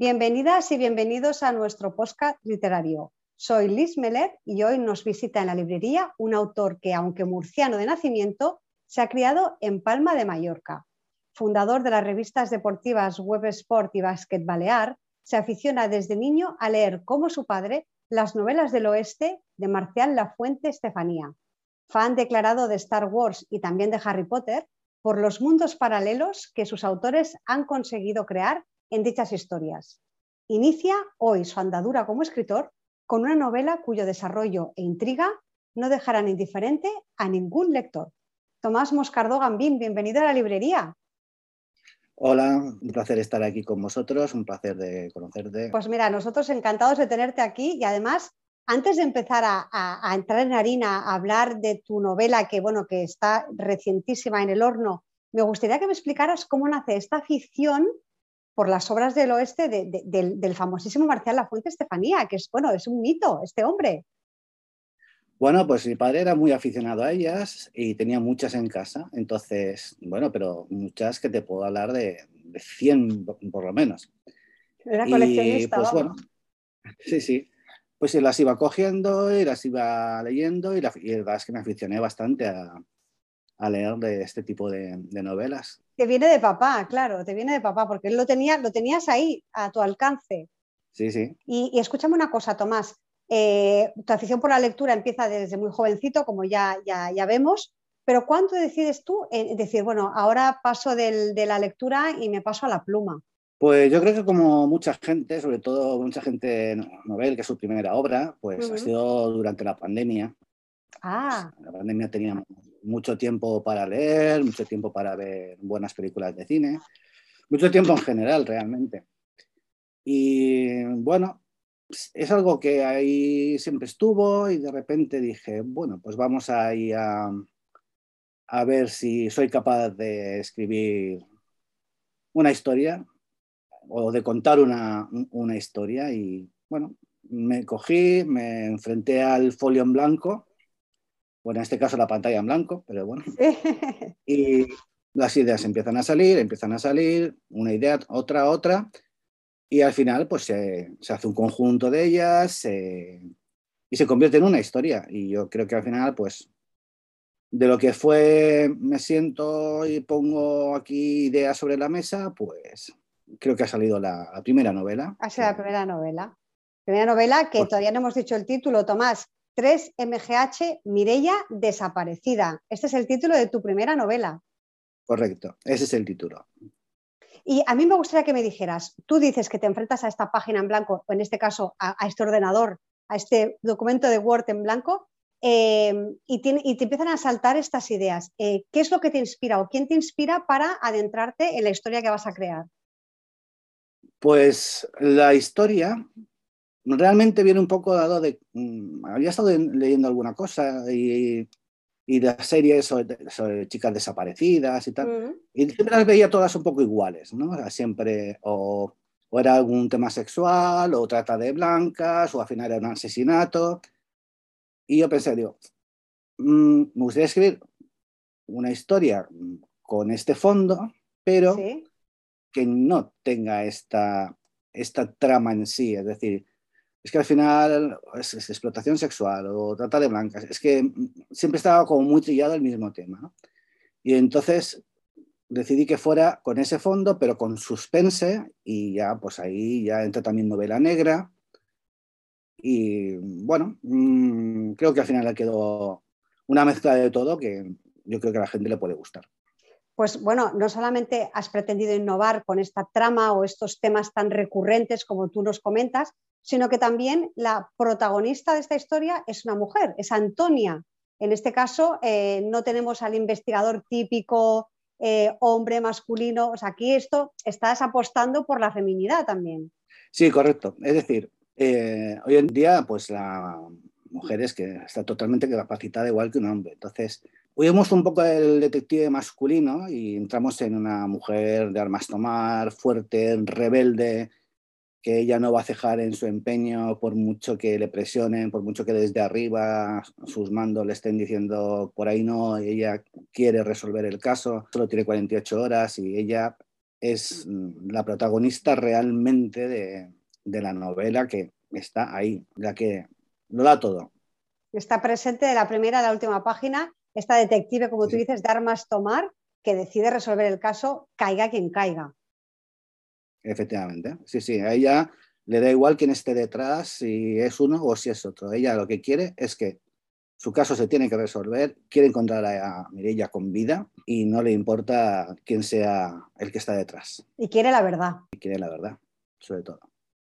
Bienvenidas y bienvenidos a nuestro podcast literario. Soy Liz Melet y hoy nos visita en la librería un autor que, aunque murciano de nacimiento, se ha criado en Palma de Mallorca. Fundador de las revistas deportivas Web Sport y Basket Balear, se aficiona desde niño a leer como su padre las novelas del oeste de Marcial Lafuente Estefanía. Fan declarado de Star Wars y también de Harry Potter, por los mundos paralelos que sus autores han conseguido crear en dichas historias. Inicia hoy su andadura como escritor con una novela cuyo desarrollo e intriga no dejarán indiferente a ningún lector. Tomás Moscardó Gambín, bienvenido a la librería. Hola, un placer estar aquí con vosotros, un placer de conocerte. Pues mira, nosotros encantados de tenerte aquí y además, antes de empezar a, entrar en harina, a hablar de tu novela que, bueno, que está recientísima en el horno, me gustaría que me explicaras cómo nace esta afición por las obras del oeste del, famosísimo Marcial Lafuente Estefanía, que es, bueno, es un mito este hombre. Bueno, pues mi padre era muy aficionado a ellas y tenía muchas en casa, entonces, bueno, pero muchas que te puedo hablar de, de 100 por lo menos. Era coleccionista. pues bueno, sí, sí. Pues las iba cogiendo y las iba leyendo y la, verdad es que me aficioné bastante a, leer de este tipo de, novelas. Te viene de papá, claro, te viene de papá, porque él lo, tenía, lo tenías ahí, a tu alcance. Sí, sí. Y, y escúchame una cosa, Tomás. Eh, tu afición por la lectura empieza desde muy jovencito, como ya, ya, vemos, pero ¿cuánto decides tú en decir, bueno, ahora paso de la lectura y me paso a la pluma? Pues yo creo que como mucha gente, sobre todo mucha gente novel, que es su primera obra, pues ha sido durante la pandemia. Ah. La pandemia tenía mucho tiempo para leer, mucho tiempo para ver buenas películas de cine, mucho tiempo en general realmente. Y bueno, es algo que ahí siempre estuvo y de repente dije, bueno, pues vamos a ir a, a ver si soy capaz de escribir una historia o de contar una, una, historia y bueno, me cogí, me enfrenté al folio en blanco, bueno, en este caso la pantalla en blanco, pero bueno, y las ideas empiezan a salir, empiezan a salir, una idea, otra, otra, y al final, pues se, hace un conjunto de ellas y se convierte en una historia. Y yo creo que al final, pues, de lo que fue, me siento y pongo aquí ideas sobre la mesa, pues creo que ha salido la, primera novela. Ha sido la primera novela. Primera novela que pues todavía no hemos dicho el título, Tomás. 3 MGH Mirella desaparecida. Este es el título de tu primera novela. Correcto, ese es el título. Y a mí me gustaría que me dijeras, tú dices que te enfrentas a esta página en blanco, o en este caso a, este ordenador, a este documento de Word en blanco, eh, y, te empiezan a saltar estas ideas. Eh, ¿Qué es lo que te inspira o quién te inspira para adentrarte en la historia que vas a crear? Pues la historia realmente viene un poco dado de... Mm, había estado leyendo alguna cosa y y de series sobre, chicas desaparecidas y tal. Y siempre las veía todas un poco iguales, ¿no? siempre o, era algún tema sexual, o trata de blancas, o al final era un asesinato. Y yo pensé, digo, mm, me gustaría escribir una historia con este fondo, pero que no tenga esta, esta trama en sí, es decir, es que al final es, explotación sexual o trata de blancas. Es que siempre estaba como muy trillado el mismo tema. Y entonces decidí que fuera con ese fondo, pero con suspense, y ya pues ahí ya entra también novela negra. Y bueno, mm, creo que al final quedó una mezcla de todo que yo creo que a la gente le puede gustar. Pues bueno, no solamente has pretendido innovar con esta trama o estos temas tan recurrentes como tú nos comentas, sino que también la protagonista de esta historia es una mujer, es Antonia. En este caso, eh, no tenemos al investigador típico eh, hombre masculino. O sea, aquí esto estás apostando por la feminidad también. Sí, correcto. Es decir, eh, hoy en día, pues la mujer es que está totalmente capacitada igual que un hombre. Entonces, huimos un poco del detective masculino y entramos en una mujer de armas tomar, fuerte, rebelde, que ella no va a cejar en su empeño por mucho que le presionen, por mucho que desde arriba sus mandos le estén diciendo por ahí no, ella quiere resolver el caso, solo tiene 48 horas y ella es mm, la protagonista realmente de, la novela que está ahí, la que lo da todo. Está presente de la primera a la última página, esta detective, como tú dices, de armas tomar, que decide resolver el caso, caiga quien caiga. Efectivamente, sí, sí, a ella le da igual quién esté detrás, si es uno o si es otro. Ella lo que quiere es que su caso se tiene que resolver, quiere encontrar a Mirella con vida y no le importa quién sea el que está detrás. Y quiere la verdad. Y quiere la verdad, sobre todo.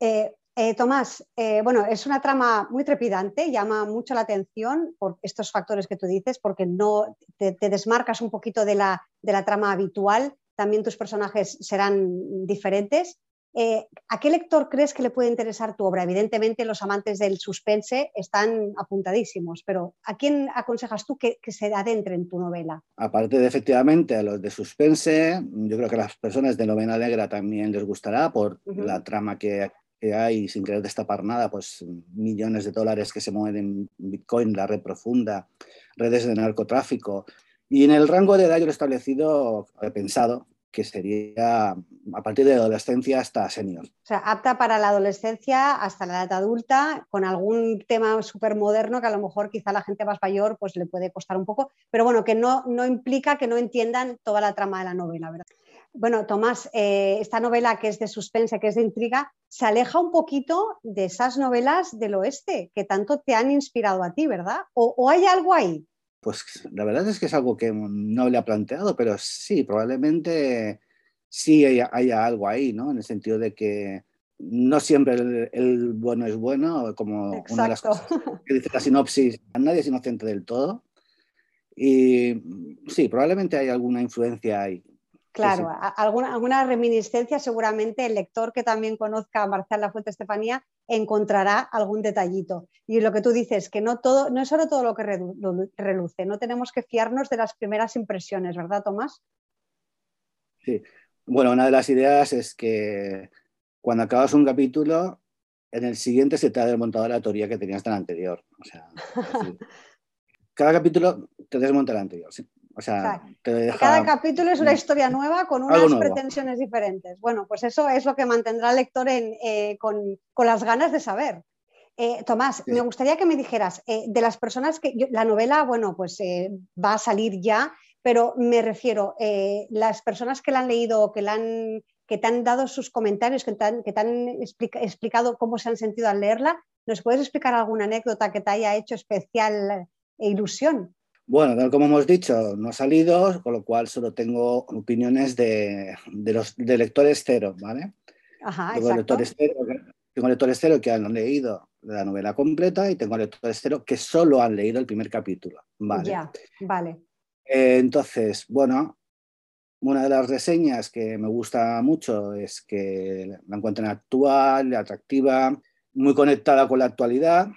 Eh, eh, Tomás, eh, bueno, es una trama muy trepidante, llama mucho la atención por estos factores que tú dices, porque no te, desmarcas un poquito de la, de la trama habitual, también tus personajes serán diferentes eh, ¿A qué lector crees que le puede interesar tu obra? Evidentemente los amantes del suspense están apuntadísimos, pero ¿a quién aconsejas tú que, se adentre en tu novela? Aparte de efectivamente a los de suspense, yo creo que a las personas de novela negra también les gustará por la trama que, hay, sin querer destapar nada, pues millones de dólares que se mueven en Bitcoin, la red profunda, redes de narcotráfico. Y en el rango de edad yo lo he establecido, he pensado, que sería a partir de adolescencia hasta senior. O sea, apta para la adolescencia hasta la edad adulta, con algún tema súper moderno que a lo mejor quizá la gente más mayor pues le puede costar un poco, pero bueno, que no, no implica que no entiendan toda la trama de la novela, ¿verdad? Bueno, Tomás, eh, esta novela que es de suspense, que es de intriga, se aleja un poquito de esas novelas del oeste que tanto te han inspirado a ti, ¿verdad? o hay algo ahí? Pues la verdad es que es algo que no le ha planteado, pero sí, probablemente sí haya, algo ahí, ¿no? En el sentido de que no siempre el, bueno es bueno, como una de las cosas que dice la sinopsis, nadie es inocente del todo. Y sí, probablemente hay alguna influencia ahí. Claro, alguna, alguna reminiscencia seguramente el lector que también conozca a Marcial La Fuente Estefanía encontrará algún detallito. Y lo que tú dices, que no, todo, no es solo todo lo que reluce, no tenemos que fiarnos de las primeras impresiones, ¿verdad, Tomás? Sí, bueno, una de las ideas es que cuando acabas un capítulo, en el siguiente se te ha desmontado la teoría que tenías del anterior. O sea, cada capítulo te desmonta el anterior. ¿sí? O sea, cada capítulo es una historia nueva con unas pretensiones diferentes. Bueno, pues eso es lo que mantendrá al lector eh, con, las ganas de saber. Eh, Tomás, me gustaría que me dijeras, eh, de las personas que la novela, bueno, pues va a salir ya, pero me refiero, las personas que la han leído o que, la han, que te han dado sus comentarios, que te han, que te han explicado cómo se han sentido al leerla, ¿nos puedes explicar alguna anécdota que te haya hecho especial ilusión? Bueno, tal como hemos dicho, no ha salido, con lo cual solo tengo opiniones de, los de lectores cero, ¿vale? Ajá, tengo, lectores cero, tengo lectores cero que han leído la novela completa y tengo lectores cero que solo han leído el primer capítulo, ¿vale? Ya, vale. Eh, entonces, bueno, una de las reseñas que me gusta mucho es que la encuentran actual, atractiva, muy conectada con la actualidad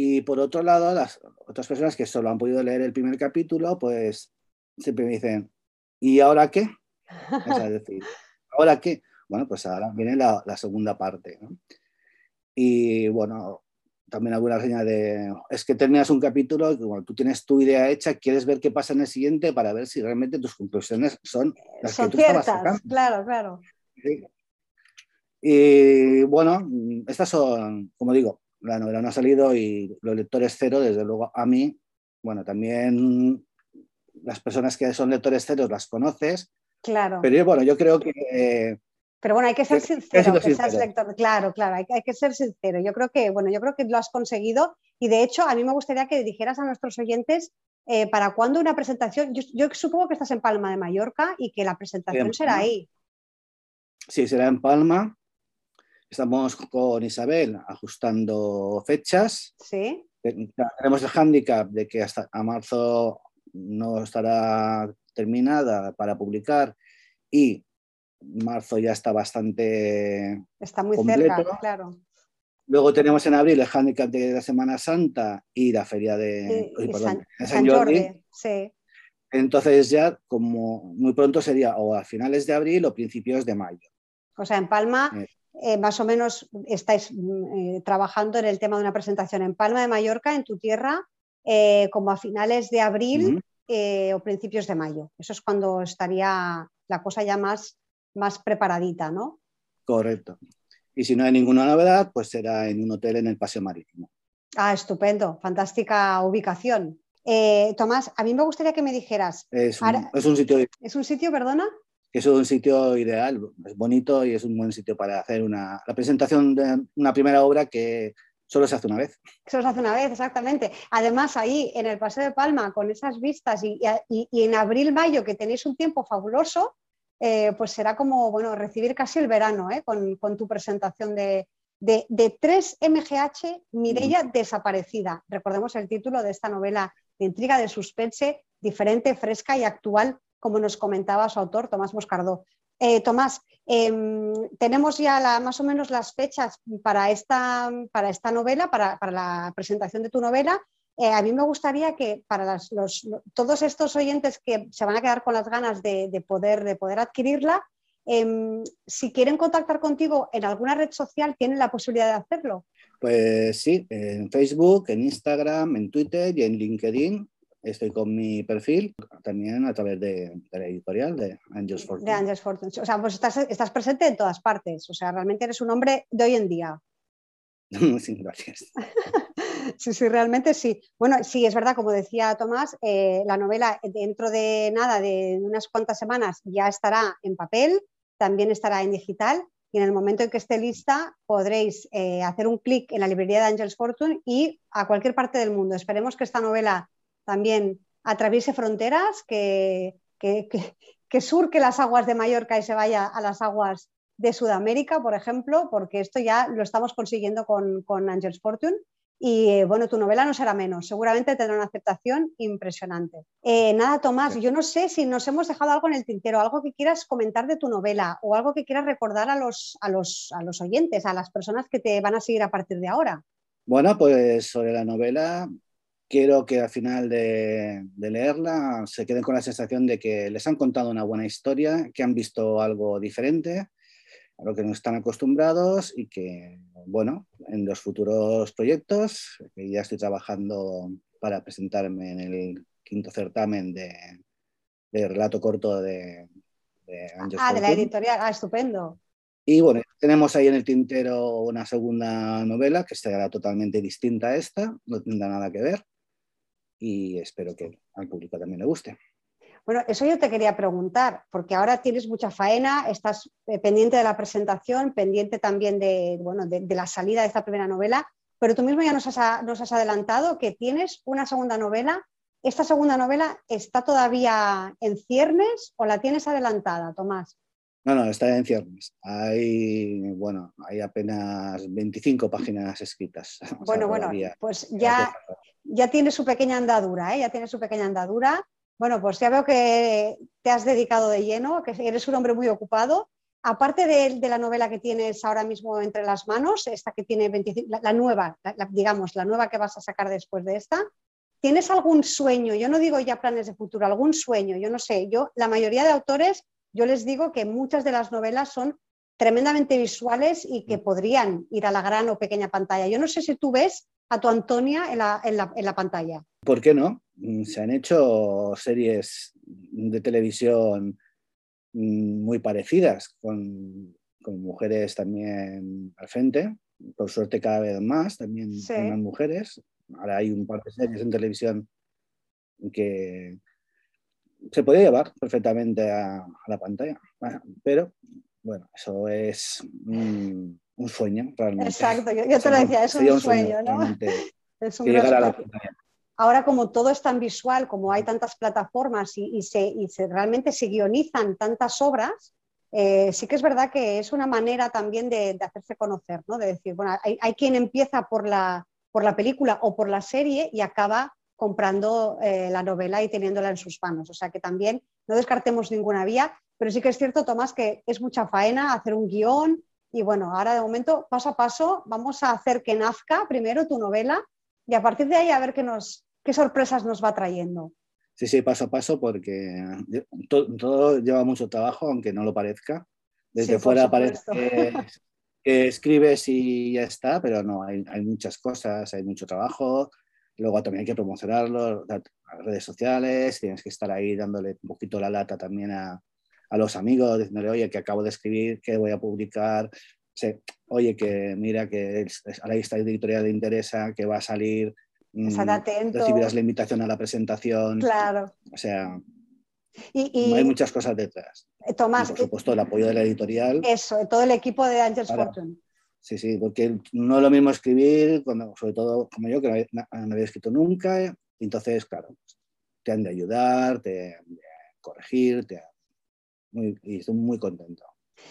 y por otro lado, las otras personas que solo han podido leer el primer capítulo, pues siempre me dicen, ¿y ahora qué? Es decir, ¿ahora qué? Bueno, pues ahora viene la, segunda parte. Y bueno, también alguna señal de, es que terminas un capítulo y cuando tú tienes tu idea hecha, quieres ver qué pasa en el siguiente para ver si realmente tus conclusiones son las que tú ciertas, Claro, claro. Y bueno, estas son, como digo, la novela no ha salido y los lectores cero, desde luego a mí, bueno, también las personas que son lectores cero las conoces. Claro. Pero bueno, yo creo que... pero bueno, hay que ser sincero, que seas lector. Claro, claro, hay, hay, que ser sincero. Yo creo que, bueno, yo creo que lo has conseguido y de hecho a mí me gustaría que dijeras a nuestros oyentes eh, para cuándo una presentación. Yo, supongo que estás en Palma de Mallorca y que la presentación será ahí. Sí, será en Palma. Estamos con Isabel ajustando fechas. Sí. Tenemos el hándicap de que hasta a marzo no estará terminada para publicar y marzo ya está bastante. Está muy cerca, claro. Luego tenemos en abril el hándicap de la Semana Santa y la feria de, San, Jordi. Sí. Entonces ya como muy pronto sería o a finales de abril o principios de mayo. O sea, en Palma eh. Más o menos estáis mm, eh, trabajando en el tema de una presentación en Palma de Mallorca, en tu tierra, eh, como a finales de abril o principios de mayo. Eso es cuando estaría la cosa ya más más preparadita, ¿no? Correcto. Y si no hay ninguna novedad, pues será en un hotel en el Paseo Marítimo. Ah, estupendo, fantástica ubicación. Tomás, a mí me gustaría que me dijeras. Es un, sitio. ¿Es un sitio, perdona? Es un sitio ideal, es bonito y es un buen sitio para hacer una, la presentación de una primera obra que solo se hace una vez. Solo se hace una vez, exactamente. Además, ahí en el Paseo de Palma, con esas vistas y, en abril-mayo, que tenéis un tiempo fabuloso, eh, pues será como bueno, recibir casi el verano ¿eh? con, tu presentación de, de, 3MGH, Mirella desaparecida. Recordemos el título de esta novela de intriga, de suspense, diferente, fresca y actual, como nos comentaba su autor, Tomás Moscardó. Eh, Tomás, em, tenemos ya más o menos las fechas para esta, para esta novela, para, la presentación de tu novela. Eh, a mí me gustaría que para todos estos oyentes que se van a quedar con las ganas de, poder, de poder adquirirla, em, si quieren contactar contigo en alguna red social, ¿tienen la posibilidad de hacerlo? Pues sí, en Facebook, en Instagram, en Twitter y en LinkedIn. Estoy con mi perfil también a través de, la editorial de Angels Fortune. De Angels Fortune. O sea, pues estás, estás presente en todas partes. O sea, realmente eres un hombre de hoy en día. sí, gracias. sí, sí, realmente sí. Bueno, sí, es verdad, como decía Tomás, eh, la novela dentro de nada, de unas cuantas semanas, ya estará en papel, también estará en digital y en el momento en que esté lista podréis eh, hacer un clic en la librería de Angels Fortune y a cualquier parte del mundo. Esperemos que esta novela también atraviese fronteras, que, que, surque las aguas de Mallorca y se vaya a las aguas de Sudamérica, por ejemplo, porque esto ya lo estamos consiguiendo con, con Angels Fortune y eh, bueno, tu novela no será menos, seguramente tendrá una aceptación impresionante. Eh, nada, Tomás, yo no sé si nos hemos dejado algo en el tintero, algo que quieras comentar de tu novela o algo que quieras recordar a los, a los, a los oyentes, a las personas que te van a seguir a partir de ahora. Bueno, pues sobre la novela, quiero que al final de, de, leerla se queden con la sensación de que les han contado una buena historia, que han visto algo diferente a lo que no están acostumbrados y que, bueno, en los futuros proyectos, que ya estoy trabajando para presentarme en el quinto certamen de, relato corto de, de Ah, de la editorial, ah, estupendo. Y bueno, tenemos ahí en el tintero una segunda novela que será totalmente distinta a esta, no tendrá nada que ver y espero que al público también le guste. Bueno, eso yo te quería preguntar, porque ahora tienes mucha faena, estás eh, pendiente de la presentación, pendiente también de, bueno, de, la salida de esta primera novela, pero tú mismo ya nos has, nos has, adelantado que tienes una segunda novela. ¿Esta segunda novela está todavía en ciernes o la tienes adelantada, Tomás? No, no, está en ciernes. Hay, bueno, hay apenas 25 páginas escritas. Bueno, bueno, pues ya, ya tiene su pequeña andadura, ¿eh? ya tiene su pequeña andadura. Bueno, pues ya veo que te has dedicado de lleno, que eres un hombre muy ocupado. Aparte de, la novela que tienes ahora mismo entre las manos, esta que tiene 25, la, nueva, digamos, la nueva que vas a sacar después de esta, ¿tienes algún sueño? Yo no digo ya planes de futuro, algún sueño, yo no sé. Yo, la mayoría de autores, yo les digo que muchas de las novelas son tremendamente visuales y que mm. podrían ir a la gran o pequeña pantalla. Yo no sé si tú ves a tu Antonia en la, en la pantalla. ¿Por qué no? Mm, se han hecho series de televisión mm, muy parecidas, con, mujeres también al frente, por suerte cada vez más, también con mujeres. Ahora hay un par de series en televisión que se podía llevar perfectamente a, la pantalla, pero bueno, eso es un, sueño realmente. Exacto, yo, te lo decía, es un, sueño, ¿no? Es un a la pantalla ahora como todo es tan visual, como hay tantas plataformas y, se, realmente se guionizan tantas obras, eh, sí que es verdad que es una manera también de, hacerse conocer, ¿no? de decir, bueno, hay, quien empieza por la, por la, película o por la serie y acaba comprando eh, la novela y teniéndola en sus manos. O sea que también no descartemos ninguna vía, pero sí que es cierto, Tomás, que es mucha faena hacer un guion y bueno, ahora de momento, paso a paso, vamos a hacer que nazca primero tu novela y a partir de ahí a ver qué nos, qué sorpresas nos va trayendo. Sí, sí, paso a paso, porque todo, lleva mucho trabajo, aunque no lo parezca. Desde fuera parece que, escribes y ya está, pero no, hay, muchas cosas, hay mucho trabajo. Luego también hay que promocionarlo, las redes sociales, tienes que estar ahí dándole un poquito la lata también a, a los amigos diciéndole, oye, que acabo de escribir, que voy a publicar, oye, que mira que a la lista editorial le interesa, que va a salir, mm, recibirás la invitación a la presentación. Claro. O sea, y, hay muchas cosas detrás. Tomás. por supuesto, el apoyo de la editorial. Eso, todo el equipo de Angels Fortune. Sí, sí, porque no es lo mismo escribir, cuando, sobre todo como yo, que no había, escrito nunca, entonces, claro, te han de ayudar, te han de corregir, te y estoy muy contento.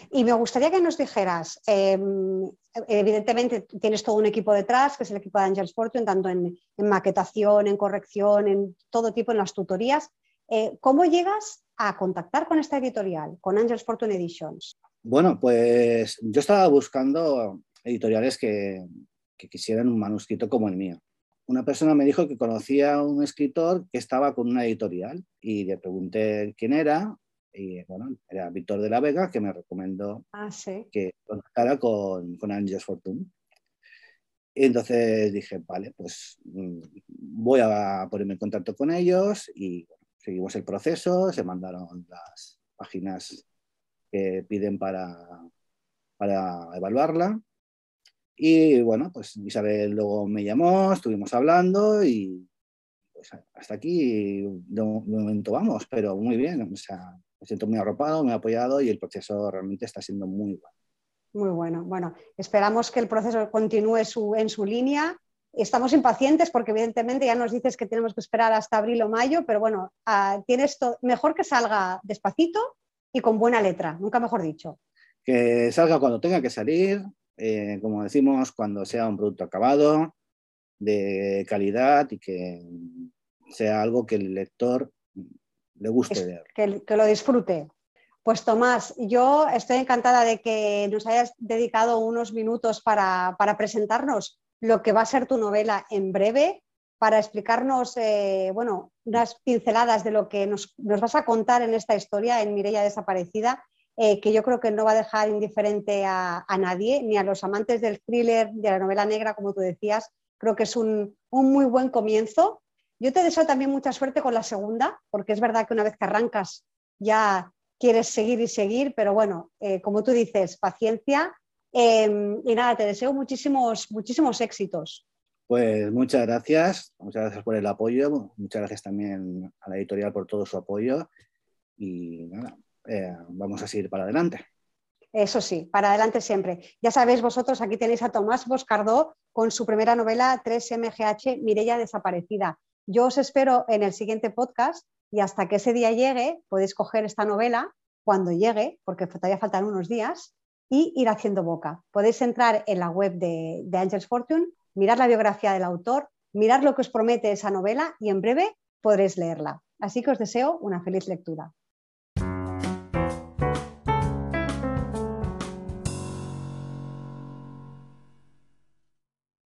Y me gustaría que nos dijeras, em, evidentemente tienes todo un equipo detrás, que es el equipo de Angels Fortune, tanto en, maquetación, en corrección, en todo tipo, en las tutorías. Eh, ¿Cómo llegas a contactar con esta editorial, con Angels Fortune Editions? Bueno, pues yo estaba buscando editoriales que, que quisieran un manuscrito como el mío. Una persona me dijo que conocía a un escritor que estaba con una editorial y le pregunté quién era y bueno, era Víctor de la Vega que me recomendó ah, que contactara con, con Angels Fortune. Y entonces dije, vale, pues mm, voy a ponerme en contacto con ellos y seguimos el proceso, se mandaron las páginas que piden para, para evaluarla. Y bueno, pues Isabel luego me llamó, estuvimos hablando y pues hasta aquí de, momento vamos, pero muy bien, o sea, me siento muy arropado, muy apoyado y el proceso realmente está siendo muy bueno. Muy bueno. Bueno, esperamos que el proceso continúe en su línea. Estamos impacientes porque evidentemente ya nos dices que tenemos que esperar hasta abril o mayo, pero bueno, ah, tienes mejor que salga despacito y con buena letra, nunca mejor dicho. Que salga cuando tenga que salir, eh, como decimos, cuando sea un producto acabado, de calidad y que sea algo que el lector le guste Que, lo disfrute. Pues Tomás, yo estoy encantada de que nos hayas dedicado unos minutos para, presentarnos lo que va a ser tu novela en breve, para explicarnos eh, bueno, unas pinceladas de lo que nos, vas a contar en esta historia, en Mireia Desaparecida, eh, que yo creo que no va a dejar indiferente a, nadie, ni a los amantes del thriller, de la novela negra, como tú decías. Creo que es un, un muy buen comienzo yo te deseo también mucha suerte con la segunda, porque es verdad que una vez que arrancas ya quieres seguir y seguir, pero bueno, eh, como tú dices, paciencia. Em, y nada, te deseo muchísimos, muchísimos éxitos. Pues muchas gracias, muchas gracias por el apoyo, muchas gracias también a la editorial por todo su apoyo y nada, eh, vamos a seguir para adelante. Eso sí, para adelante siempre. Ya sabéis vosotros, aquí tenéis a Tomás Boscardó con su primera novela 3MGH, Mirella Desaparecida. Yo os espero en el siguiente podcast y hasta que ese día llegue podéis coger esta novela cuando llegue, porque todavía faltan unos días, y ir haciendo boca. Podéis entrar en la web de, de Angels Fortune, mirar la biografía del autor, mirar lo que os promete esa novela y en breve podréis leerla. Así que os deseo una feliz lectura.